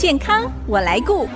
健康我来顾。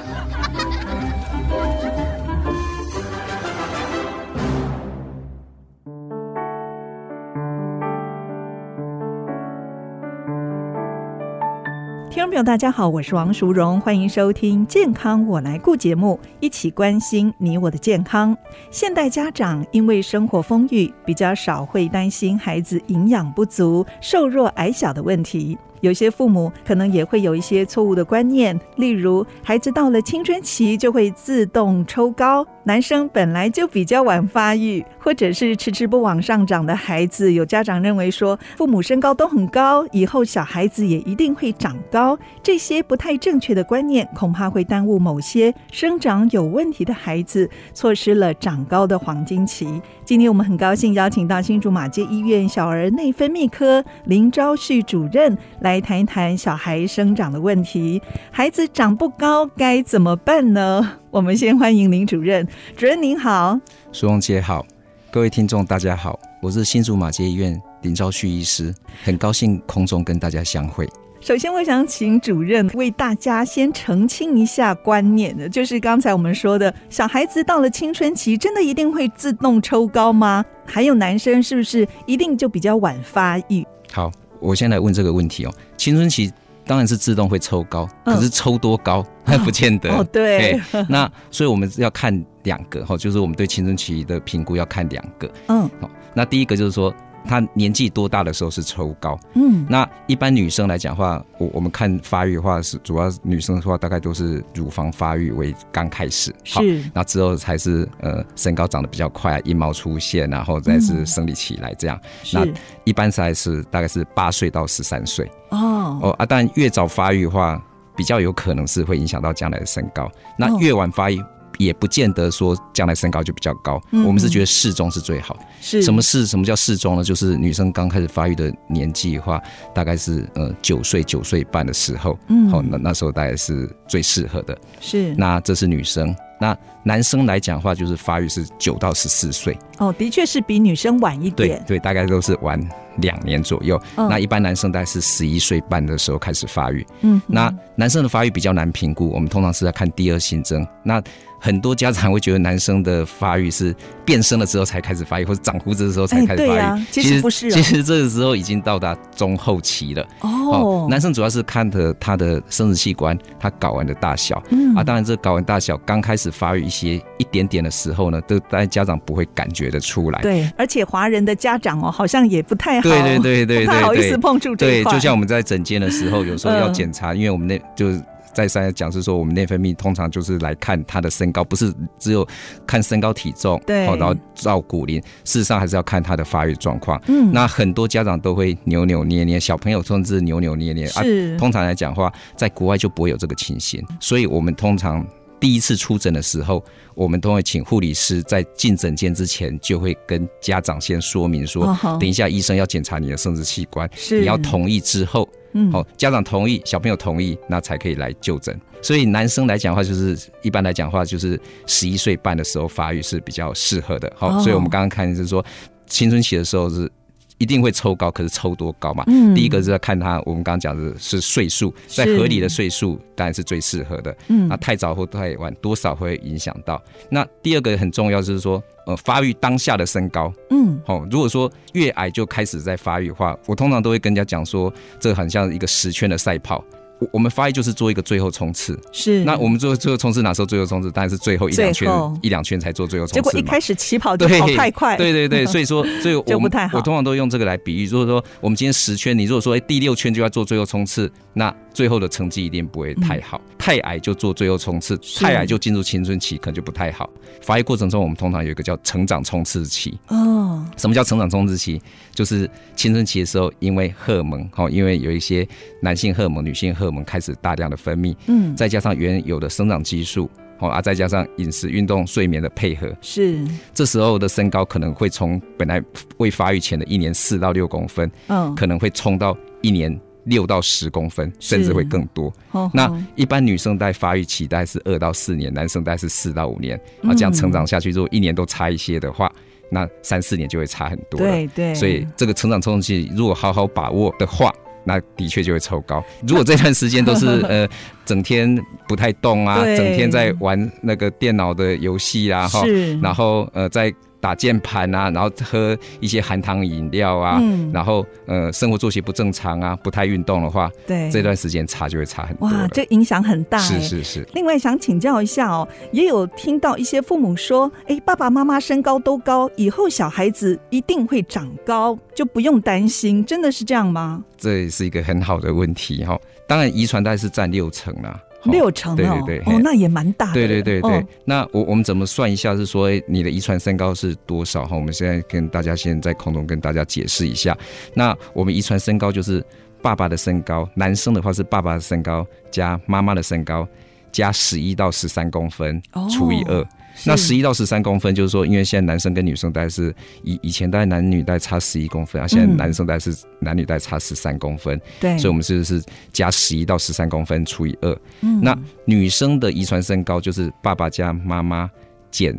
听众朋友，大家好，我是王淑荣，欢迎收听《健康我来顾》节目，一起关心你我的健康。现代家长因为生活丰裕，比较少会担心孩子营养不足、瘦弱矮小的问题。有些父母可能也会有一些错误的观念，例如孩子到了青春期就会自动抽高，男生本来就比较晚发育，或者是迟迟不往上长的孩子，有家长认为说父母身高都很高，以后小孩子也一定会长高。这些不太正确的观念，恐怕会耽误某些生长有问题的孩子，错失了长高的黄金期。今天我们很高兴邀请到新竹马街医院小儿内分泌科林昭旭主任来。来谈一谈小孩生长的问题，孩子长不高该怎么办呢？我们先欢迎林主任，主任您好，苏荣姐好，各位听众大家好，我是新竹马街医院林昭旭医师，很高兴空中跟大家相会。首先，我想请主任为大家先澄清一下观念的，就是刚才我们说的，小孩子到了青春期，真的一定会自动抽高吗？还有男生是不是一定就比较晚发育？好。我先来问这个问题哦，青春期当然是自动会抽高，可是抽多高 还不见得。哦，对。那所以我们要看两个哈，就是我们对青春期的评估要看两个。嗯。好，那第一个就是说。他年纪多大的时候是抽高？嗯，那一般女生来讲的话，我我们看发育的话是主要女生的话，大概都是乳房发育为刚开始，好，那之后才是呃身高长得比较快，阴毛出现，然后再是生理期来这样。那一般才是大概是八岁到十三岁。哦哦啊，但越早发育的话，比较有可能是会影响到将来的身高。那越晚发育。也不见得说将来身高就比较高，嗯、我们是觉得适中是最好。是什么是什么叫适中呢？就是女生刚开始发育的年纪的话，大概是呃九岁九岁半的时候，嗯，好，那那时候大概是最适合的。是，那这是女生。那男生来讲的话，就是发育是九到十四岁。哦，的确是比女生晚一点。对对，大概都是晚两年左右。哦、那一般男生大概是十一岁半的时候开始发育。嗯，那男生的发育比较难评估，我们通常是在看第二性征。那很多家长会觉得男生的发育是变声了之后才开始发育，或者长胡子的时候才开始发育。啊、其实不是、哦，其实这个时候已经到达中后期了。哦，哦，男生主要是看的他的生殖器官，他睾丸的大小。嗯啊，当然这睾丸大小刚开始发育一些一点点的时候呢，都但家家长不会感觉得出来。对，而且华人的家长哦，好像也不太好，对对对对对，不太好意思碰触这一块。对，就像我们在诊间的时候，有时候要检查，呃、因为我们那就是。再三讲是说，我们内分泌通常就是来看他的身高，不是只有看身高体重，对，然后照骨龄，事实上还是要看他的发育状况。嗯，那很多家长都会扭扭捏捏，小朋友甚至扭扭捏捏。是，啊、通常来讲的话，在国外就不会有这个情形，所以我们通常第一次出诊的时候，我们都会请护理师在进诊间之前就会跟家长先说明说，哦、等一下医生要检查你的生殖器官，是你要同意之后。嗯，好，家长同意，小朋友同意，那才可以来就诊。所以男生来讲的话，就是一般来讲的话，就是十一岁半的时候发育是比较适合的。好，所以我们刚刚看就是说，青春期的时候是一定会抽高，可是抽多高嘛？嗯，第一个是要看他，我们刚刚讲的是岁数，在合理的岁数当然是最适合的。嗯，那太早或太晚，多少会影响到。那第二个很重要就是说。呃，发育当下的身高，嗯，好。如果说越矮就开始在发育的话，我通常都会跟人家讲说，这个很像一个十圈的赛跑。我我们发育就是做一个最后冲刺，是。那我们做最后冲刺哪时候最后冲刺？当然是最后一两圈，一两圈才做最后冲刺。结果一开始起跑就跑太快，对对对，所以说，所以我们我通常都用这个来比喻。如果说我们今天十圈，你如果说哎第六圈就要做最后冲刺，那最后的成绩一定不会太好。太矮就做最后冲刺，太矮就进入青春期，可能就不太好。发育过程中，我们通常有一个叫成长冲刺期。哦，什么叫成长冲刺期？就是青春期的时候，因为荷尔蒙，哈，因为有一些男性荷尔蒙、女性荷尔蒙开始大量的分泌，嗯，再加上原有的生长激素，好啊，再加上饮食、运动、睡眠的配合，是，这时候的身高可能会从本来未发育前的一年四到六公分，嗯，可能会冲到一年六到十公分，甚至会更多。那一般女生在发育期大概是二到四年，男生大概是四到五年，啊，这样成长下去，如果一年都差一些的话。那三四年就会差很多了，对对，所以这个成长冲动期如果好好把握的话，那的确就会抽高。如果这段时间都是 呃整天不太动啊，整天在玩那个电脑的游戏啊，哈，然后呃在。打键盘啊，然后喝一些含糖饮料啊，嗯、然后呃，生活作息不正常啊，不太运动的话，对，这段时间差就会差很多。哇，这影响很大。是是是。另外想请教一下哦，也有听到一些父母说，哎，爸爸妈妈身高都高，以后小孩子一定会长高，就不用担心，真的是这样吗？这是一个很好的问题哈，当然遗传大概是占六成啦。六成哦，对对对，哦，那也蛮大的。对对对对，哦、那我我们怎么算一下？是说，你的遗传身高是多少？哈，我们现在跟大家先在空中跟大家解释一下。那我们遗传身高就是爸爸的身高，男生的话是爸爸的身高加妈妈的身高加十一到十三公分除以二。哦那十一到十三公分，就是说，因为现在男生跟女生大概是以以前大概男女大概差十一公分啊，现在男生大概是男女大概差十三公分，对，所以我们是是加十一到十三公分除以二。嗯，那女生的遗传身高就是爸爸加妈妈减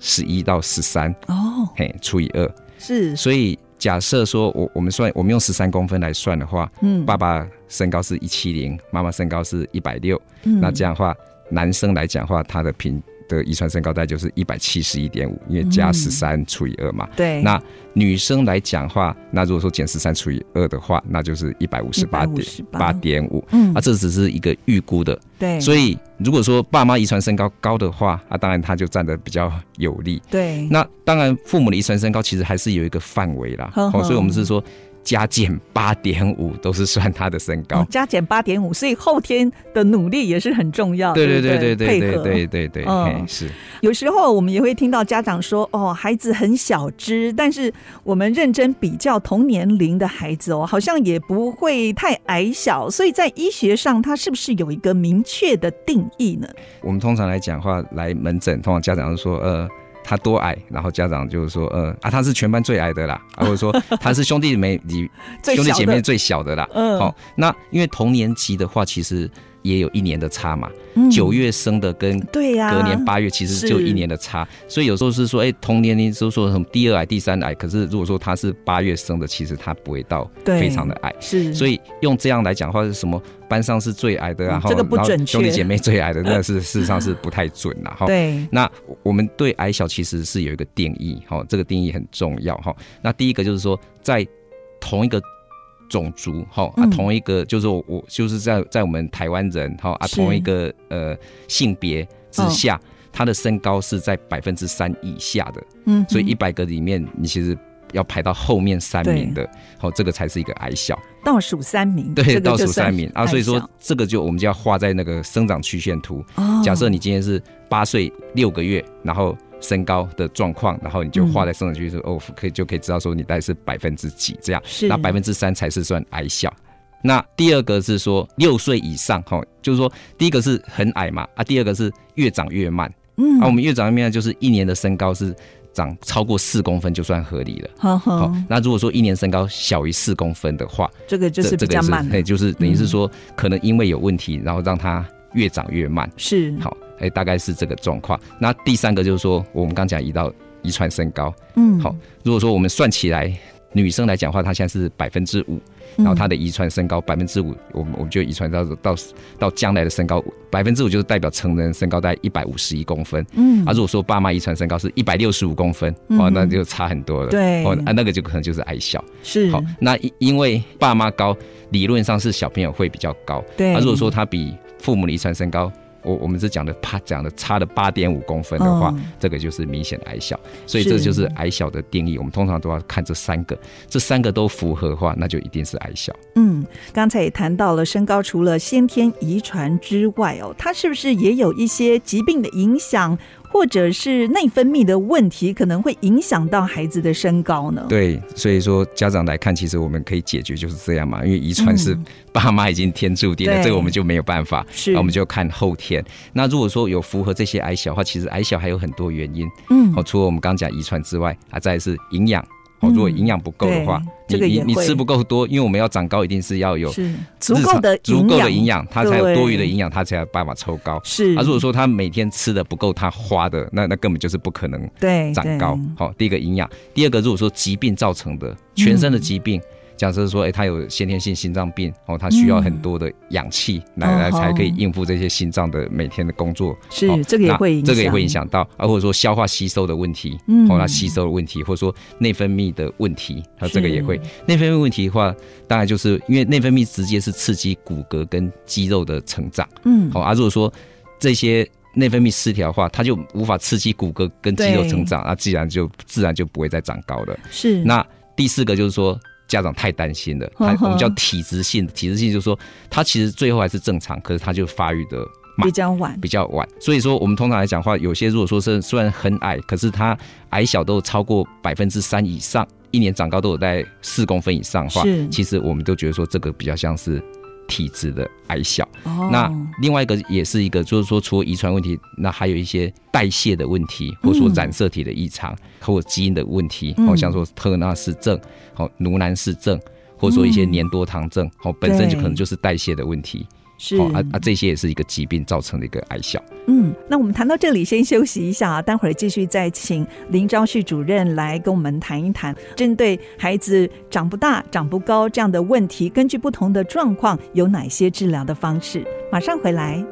十一到十三哦，嘿，除以二是，所以假设说我我们算我们用十三公分来算的话，嗯，爸爸身高是一七零，妈妈身高是一百六，那这样的话，男生来讲的话，他的平。的遗传身高大概就是一百七十一点五，因为加十三除以二嘛。对。那女生来讲话，那如果说减十三除以二的话，那就是一百五十八点八点五。嗯。啊，这只是一个预估的。对。所以如果说爸妈遗传身高高的话，啊，当然他就站得比较有利。对。那当然，父母的遗传身高其实还是有一个范围啦。哦。所以我们是说。加减八点五都是算他的身高，加减八点五，所以后天的努力也是很重要。对对对对对对对对对，嗯，是。有时候我们也会听到家长说：“哦，孩子很小只，但是我们认真比较同年龄的孩子哦，好像也不会太矮小。”所以在医学上，它是不是有一个明确的定义呢？我们通常来讲话，来门诊，通常家长都说：“呃。”他多矮，然后家长就是说，呃啊，他是全班最矮的啦，或者说 他是兄弟妹里兄弟姐妹最小的啦。嗯，好，那因为同年级的话，其实。也有一年的差嘛，九、嗯、月生的跟对呀，隔年八月其实就一年的差，所以有时候是说，哎、欸，同年龄就说什么第二矮、第三矮，可是如果说他是八月生的，其实他不会到非常的矮，是，所以用这样来讲的话，是什么班上是最矮的，然后、嗯、这个不准确，兄弟姐妹最矮的，那是 事实上是不太准了哈。对，那我们对矮小其实是有一个定义哈，这个定义很重要哈。那第一个就是说，在同一个。种族哈啊，同一个就是我，我就是在在我们台湾人哈啊，同一个呃性别之下，哦、他的身高是在百分之三以下的，嗯，所以一百个里面，你其实要排到后面三名的，好对，这个才是一个矮小，倒数三名，对，倒数三名。啊，所以说这个就我们就要画在那个生长曲线图。哦、假设你今天是八岁六个月，然后。身高的状况，然后你就画在生长曲线，哦，可以就可以知道说你大概是百分之几这样，是。那百分之三才是算矮小。那第二个是说六岁以上，哈，就是说第一个是很矮嘛，啊，第二个是越长越慢，嗯，啊，我们越长越慢就是一年的身高是长超过四公分就算合理了，好，好，那如果说一年身高小于四公分的话，这个就是比较慢，对，就是等于是说可能因为有问题，然后让它越长越慢，是好。哎，大概是这个状况。那第三个就是说，我们刚讲移到遗传身高，嗯，好。如果说我们算起来，女生来讲的话，她现在是百分之五，然后她的遗传身高百分之五，我们我们就遗传到到到将来的身高百分之五，就是代表成人身高在一百五十一公分，嗯。啊，如果说爸妈遗传身高是一百六十五公分，哦，那就差很多了，对。哦，啊，那个就可能就是矮小，是。好，那因为爸妈高，理论上是小朋友会比较高，对。啊，如果说他比父母的遗传身高。我我们是讲的，怕讲的差了八点五公分的话，嗯、这个就是明显矮小，所以这就是矮小的定义。我们通常都要看这三个，这三个都符合的话，那就一定是矮小。嗯，刚才也谈到了身高，除了先天遗传之外，哦，它是不是也有一些疾病的影响？或者是内分泌的问题，可能会影响到孩子的身高呢？对，所以说家长来看，其实我们可以解决就是这样嘛，因为遗传是爸妈已经天注定的，嗯、这个我们就没有办法，是，那我们就看后天。那如果说有符合这些矮小的话，其实矮小还有很多原因，嗯，哦，除了我们刚刚讲遗传之外，啊，再是营养。哦，如果营养不够的话，你你你吃不够多，因为我们要长高，一定是要有足够的足够的营养，它才有多余的营养，它才有办法抽高。是，啊，如果说他每天吃的不够他花的，那那根本就是不可能对长高。好，第一个营养，第二个如果说疾病造成的全身的疾病。假设说，哎、欸，他有先天性心脏病，哦，他需要很多的氧气来、嗯、来才可以应付这些心脏的每天的工作。是，这个也会影响，这个也会影响到，啊，或者说消化吸收的问题，嗯，哦，他吸收的问题，或者说内分泌的问题，它这个也会。内分泌问题的话，当然就是因为内分泌直接是刺激骨骼跟肌肉的成长，嗯，好，啊，如果说这些。内分泌失调的话，它就无法刺激骨骼跟肌肉成长，那自然就自然就不会再长高了。是。那第四个就是说，家长太担心了，他我们叫体质性，体质性就是说，他其实最后还是正常，可是他就发育的比较晚，比较晚。所以说，我们通常来讲的话，有些如果说是虽然很矮，可是他矮小都超过百分之三以上，一年长高都有在四公分以上的话，其实我们都觉得说这个比较像是。体质的矮小，那另外一个也是一个，就是说除了遗传问题，那还有一些代谢的问题，或者说染色体的异常，或者基因的问题，好像说特纳氏症、好卢南氏症，或者说一些粘多糖症，好本身就可能就是代谢的问题。是啊啊，这些也是一个疾病造成的一个矮小。嗯，那我们谈到这里，先休息一下啊，待会儿继续再请林昭旭主任来跟我们谈一谈，针对孩子长不大、长不高这样的问题，根据不同的状况有哪些治疗的方式。马上回来。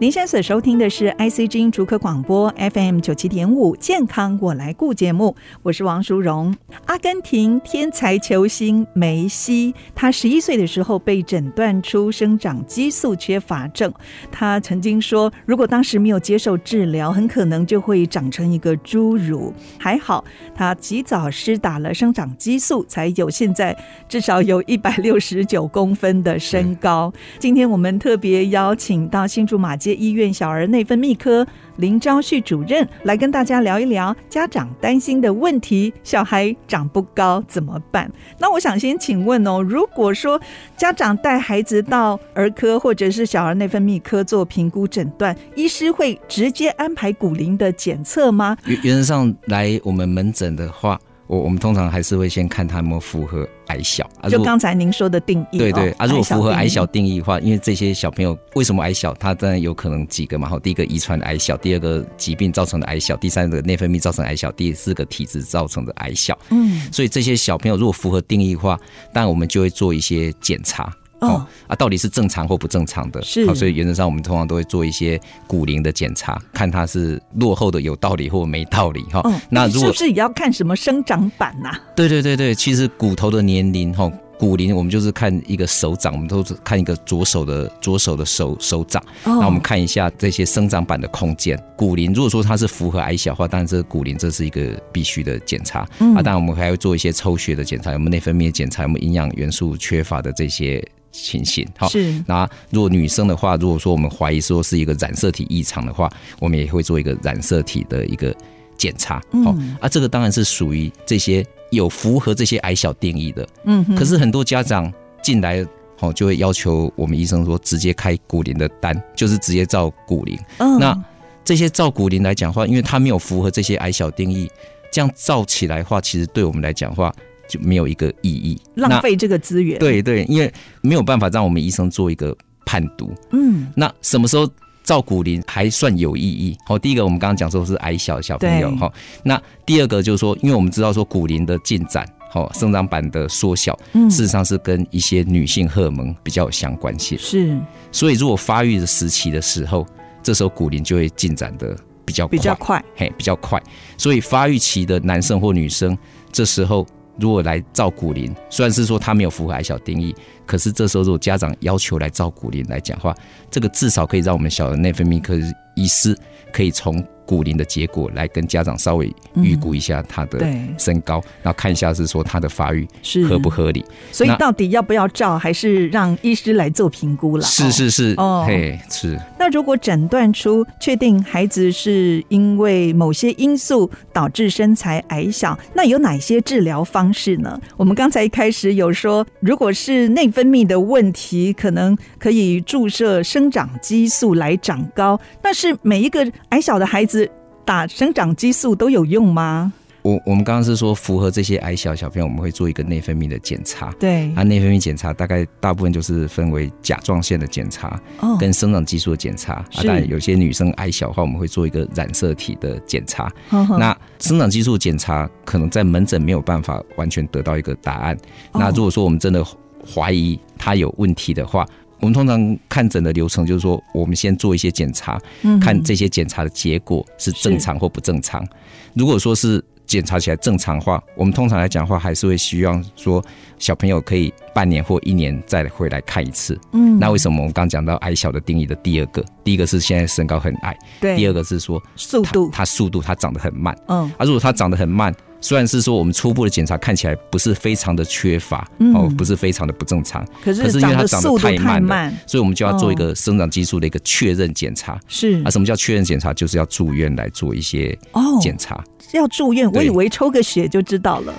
您现在所收听的是 ICG 竹科广播 FM 九七点五健康我来顾节目，我是王淑荣。阿根廷天才球星梅西，他十一岁的时候被诊断出生长激素缺乏症。他曾经说，如果当时没有接受治疗，很可能就会长成一个侏儒。还好他及早施打了生长激素，才有现在至少有一百六十九公分的身高。今天我们特别邀请到新竹马医院小儿内分泌科林昭旭主任来跟大家聊一聊家长担心的问题：小孩长不高怎么办？那我想先请问哦，如果说家长带孩子到儿科或者是小儿内分泌科做评估诊断，医师会直接安排骨龄的检测吗？原原则上来我们门诊的话。我我们通常还是会先看他有没有符合矮小，就刚才您说的定义。对对，啊，如果符合矮小定义的话，因为这些小朋友为什么矮小，他当然有可能几个嘛，好，第一个遗传矮小，第二个疾病造成的矮小，第三个内分泌造成矮小，第四个体质造成的矮小。嗯，所以这些小朋友如果符合定义的话，当然我们就会做一些检查。哦啊，到底是正常或不正常的？是，所以原则上我们通常都会做一些骨龄的检查，看它是落后的有道理或没道理哈。哦，那如果是不是也要看什么生长板呐？对对对对，其实骨头的年龄哈，骨龄我们就是看一个手掌，我们都是看一个左手的左手的手手掌，那我们看一下这些生长板的空间。骨龄如果说它是符合矮小的话，当然这个骨龄这是一个必须的检查啊。当然我们还会做一些抽血的检查，有没有内分泌检查，有没有营养元素缺乏的这些。情形好，是。那如果女生的话，如果说我们怀疑说是一个染色体异常的话，我们也会做一个染色体的一个检查。好，啊，这个当然是属于这些有符合这些矮小定义的。嗯，可是很多家长进来，好，就会要求我们医生说直接开骨龄的单，就是直接照骨龄。嗯，那这些照骨龄来讲的话，因为它没有符合这些矮小定义，这样照起来的话，其实对我们来讲的话。就没有一个意义，浪费这个资源。对对，因为没有办法让我们医生做一个判读。嗯，那什么时候照骨龄还算有意义？好，第一个我们刚刚讲说是矮小小朋友哈。那第二个就是说，因为我们知道说骨龄的进展，好，生长板的缩小，事实上是跟一些女性荷尔蒙比较有相关性。是，所以如果发育的时期的时候，这时候骨龄就会进展的比较快，比较快，嘿，比较快。所以发育期的男生或女生，这时候。如果来照顾林，虽然是说他没有符合矮小定义，可是这时候如果家长要求来照骨龄来讲话，这个至少可以让我们小儿内分泌科医师可以从。骨龄的结果来跟家长稍微预估一下他的身高，嗯、然后看一下是说他的发育是合不合理。所以到底要不要照，还是让医师来做评估了？是是是，哦，嘿，是。那如果诊断出确定孩子是因为某些因素导致身材矮小，那有哪些治疗方式呢？我们刚才一开始有说，如果是内分泌的问题，可能可以注射生长激素来长高。但是每一个矮小的孩子。打生长激素都有用吗？我我们刚刚是说符合这些矮小小朋友，我们会做一个内分泌的检查。对，那内分泌检查大概大部分就是分为甲状腺的检查，哦，跟生长激素的检查。啊，当然有些女生矮小的话，我们会做一个染色体的检查。那生长激素检查可能在门诊没有办法完全得到一个答案。那如果说我们真的怀疑他有问题的话，我们通常看诊的流程就是说，我们先做一些检查，看这些检查的结果是正常或不正常。如果说是检查起来正常化，我们通常来讲的话，还是会希望说小朋友可以半年或一年再回来看一次。嗯，那为什么我们刚讲到矮小的定义的第二个，第一个是现在身高很矮，对，第二个是说速度，他速度他长得很慢。嗯，啊，如果他长得很慢。虽然是说我们初步的检查看起来不是非常的缺乏，嗯、哦，不是非常的不正常，可是，因为它长得太慢了，慢所以我们就要做一个生长激素的一个确认检查。是啊，什么叫确认检查？就是要住院来做一些检查。哦，要住院？我以为抽个血就知道了。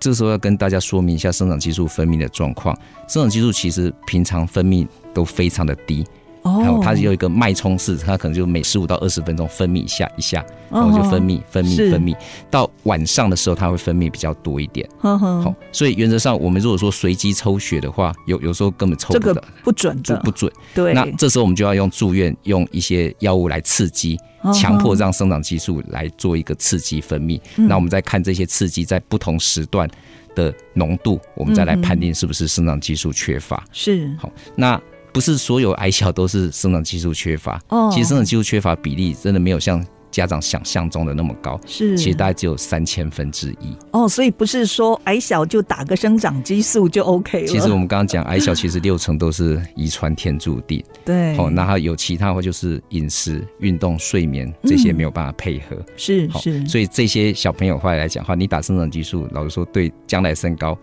这时候要跟大家说明一下生长激素分泌的状况。生长激素其实平常分泌都非常的低。还有它有一个脉冲式，它可能就每十五到二十分钟分泌一下一下，然后就分泌分泌分泌。到晚上的时候，它会分泌比较多一点。好，所以原则上，我们如果说随机抽血的话，有有时候根本抽不到，不准就不准。对，那这时候我们就要用住院，用一些药物来刺激，强迫让生长激素来做一个刺激分泌。那我们再看这些刺激在不同时段的浓度，我们再来判定是不是生长激素缺乏。是好，那。不是所有矮小都是生长激素缺乏，哦，其实生长激素缺乏比例真的没有像家长想象中的那么高，是，其实大概只有三千分之一。哦，所以不是说矮小就打个生长激素就 OK 了。其实我们刚刚讲矮小，其实六成都是遗传天注定。对，哦，那还有其他的话就是饮食、运动、睡眠这些没有办法配合。是是，所以这些小朋友话来讲的话，你打生长激素，老实说对将来身高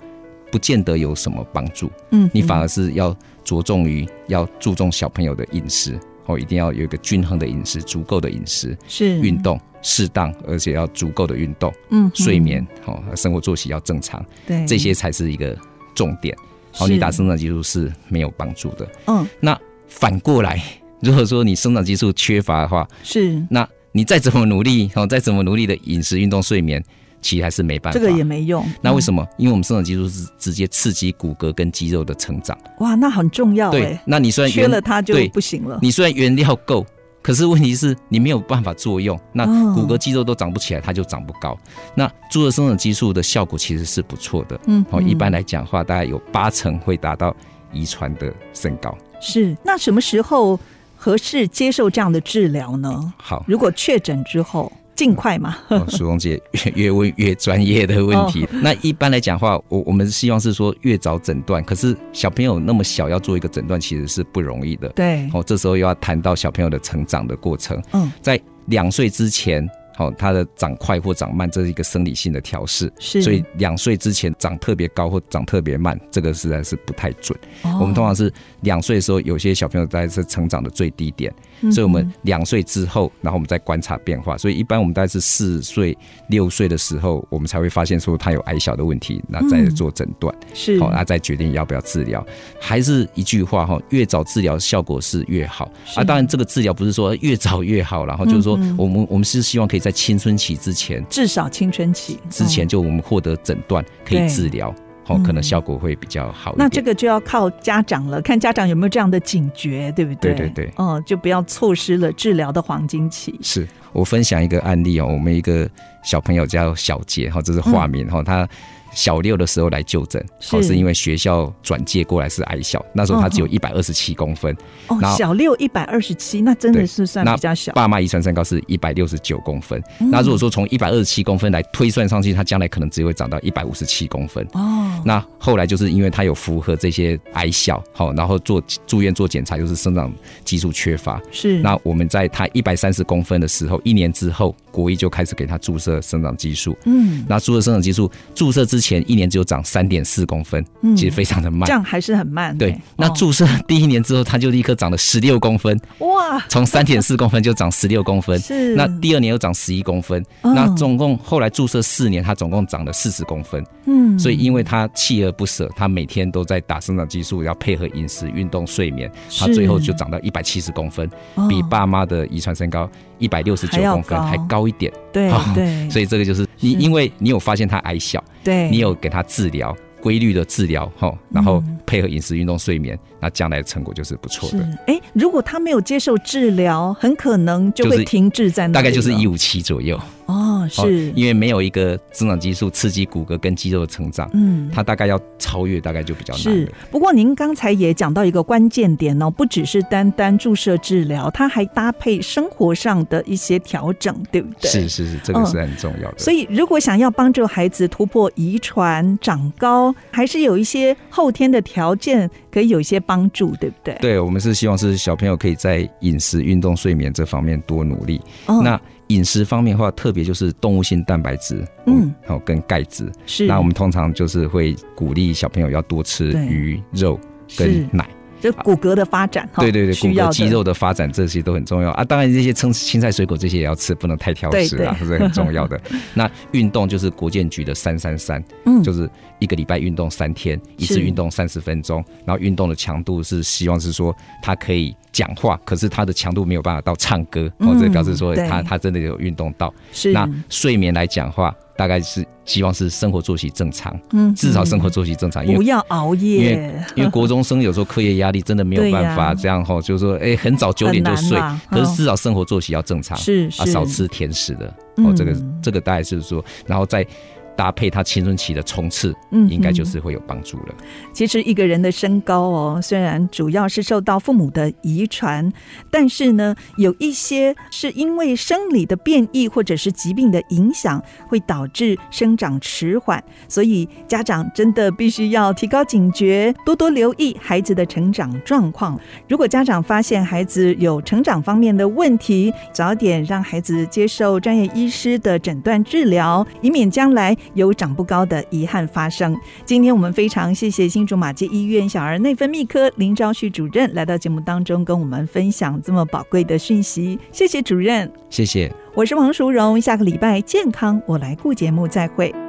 不见得有什么帮助。嗯，你反而是要。着重于要注重小朋友的饮食哦，一定要有一个均衡的饮食，足够的饮食是运动适当，而且要足够的运动，嗯，睡眠哦，生活作息要正常，对，这些才是一个重点。好，你打生长激素是没有帮助的，嗯。那反过来，如果说你生长激素缺乏的话，是，那你再怎么努力哦，再怎么努力的饮食、运动、睡眠。其实还是没办法，这个也没用。那为什么？因为我们生长激素是直接刺激骨骼跟肌肉的成长。哇，那很重要。对，那你虽然缺了它就不行了。你虽然原料够，可是问题是你没有办法作用，那骨骼肌肉都长不起来，它就长不高。那注射生长激素的效果其实是不错的。嗯，好，一般来讲的话，大概有八成会达到遗传的身高。是，那什么时候合适接受这样的治疗呢？好，如果确诊之后。尽快嘛，苏荣姐越 越问越专业的问题。那一般来讲的话，我我们希望是说越早诊断。可是小朋友那么小，要做一个诊断其实是不容易的。对，哦，这时候又要谈到小朋友的成长的过程。嗯，在两岁之前。哦，他的长快或长慢，这是一个生理性的调试，是，所以两岁之前长特别高或长特别慢，这个实在是不太准。哦、我们通常是两岁的时候，有些小朋友大概是成长的最低点，嗯、所以我们两岁之后，然后我们再观察变化。所以一般我们大概是四岁、六岁的时候，我们才会发现说他有矮小的问题，那再做诊断，嗯、是，好，那再决定要不要治疗。还是一句话哈，越早治疗效果是越好。啊，当然这个治疗不是说越早越好，然后就是说我们、嗯、我们是希望可以在在青春期之前，至少青春期之前就我们获得诊断可以治疗，哦，可能效果会比较好。那这个就要靠家长了，看家长有没有这样的警觉，对不对？对对对，哦，就不要错失了治疗的黄金期。是我分享一个案例哦，我们一个小朋友叫小杰哈，这是化名哈，他。小六的时候来就诊，是，是因为学校转介过来是矮小，那时候他只有一百二十七公分。哦，小六一百二十七，那真的是算比较小。爸妈遗传身高是一百六十九公分，嗯、那如果说从一百二十七公分来推算上去，他将来可能只会长到一百五十七公分。哦，那后来就是因为他有符合这些矮小，好，然后做住院做检查，就是生长激素缺乏。是，那我们在他一百三十公分的时候，一年之后，国一就开始给他注射生长激素。嗯，那注射生长激素注射之之前一年只有长三点四公分，其实非常的慢，这样还是很慢。对，那注射第一年之后，他就立刻长了十六公分，哇！从三点四公分就长十六公分，是。那第二年又长十一公分，那总共后来注射四年，他总共长了四十公分。嗯，所以因为他锲而不舍，他每天都在打生长激素，要配合饮食、运动、睡眠，他最后就长到一百七十公分，比爸妈的遗传身高一百六十九公分还高一点。对对，所以这个就是你，因为你有发现他矮小，对，你有给他治疗。规律的治疗，哈，然后配合饮食、运动、睡眠，那将来的成果就是不错的。哎，如果他没有接受治疗，很可能就会停滞在那里，大概就是一五七左右。哦，是因为没有一个增长激素刺激骨骼跟肌肉的成长，嗯，它大概要超越，大概就比较难。是，不过您刚才也讲到一个关键点哦，不只是单单注射治疗，它还搭配生活上的一些调整，对不对？是是是，这个是很重要的。所以，如果想要帮助孩子突破遗传长高，还是有一些后天的条件可以有一些帮助，对不对？对，我们是希望是小朋友可以在饮食、运动、睡眠这方面多努力。哦、那饮食方面的话，特别就是动物性蛋白质，嗯，还有、跟钙质。是。那我们通常就是会鼓励小朋友要多吃鱼肉跟奶。就骨骼的发展，对对对，骨骼肌肉的发展这些都很重要啊。当然这些青青菜水果这些也要吃，不能太挑食啊，这是很重要的。那运动就是国建局的三三三，嗯，就是一个礼拜运动三天，一次运动三十分钟，然后运动的强度是希望是说他可以讲话，可是他的强度没有办法到唱歌，哦，这表示说他他真的有运动到。是。那睡眠来讲话。大概是希望是生活作息正常，嗯，至少生活作息正常，因为不要熬夜，因为因为国中生有时候课业压力真的没有办法这样哈，就是说，哎，很早九点就睡，可是至少生活作息要正常，是啊，少吃甜食的，哦，这个这个大概是说，然后再。搭配他青春期的冲刺，嗯，应该就是会有帮助了。其实一个人的身高哦，虽然主要是受到父母的遗传，但是呢，有一些是因为生理的变异或者是疾病的影响，会导致生长迟缓。所以家长真的必须要提高警觉，多多留意孩子的成长状况。如果家长发现孩子有成长方面的问题，早点让孩子接受专业医师的诊断治疗，以免将来。有长不高的遗憾发生。今天我们非常谢谢新竹马街医院小儿内分泌科林昭旭主任来到节目当中，跟我们分享这么宝贵的讯息。谢谢主任，谢谢。我是王淑荣，下个礼拜健康我来顾节目再会。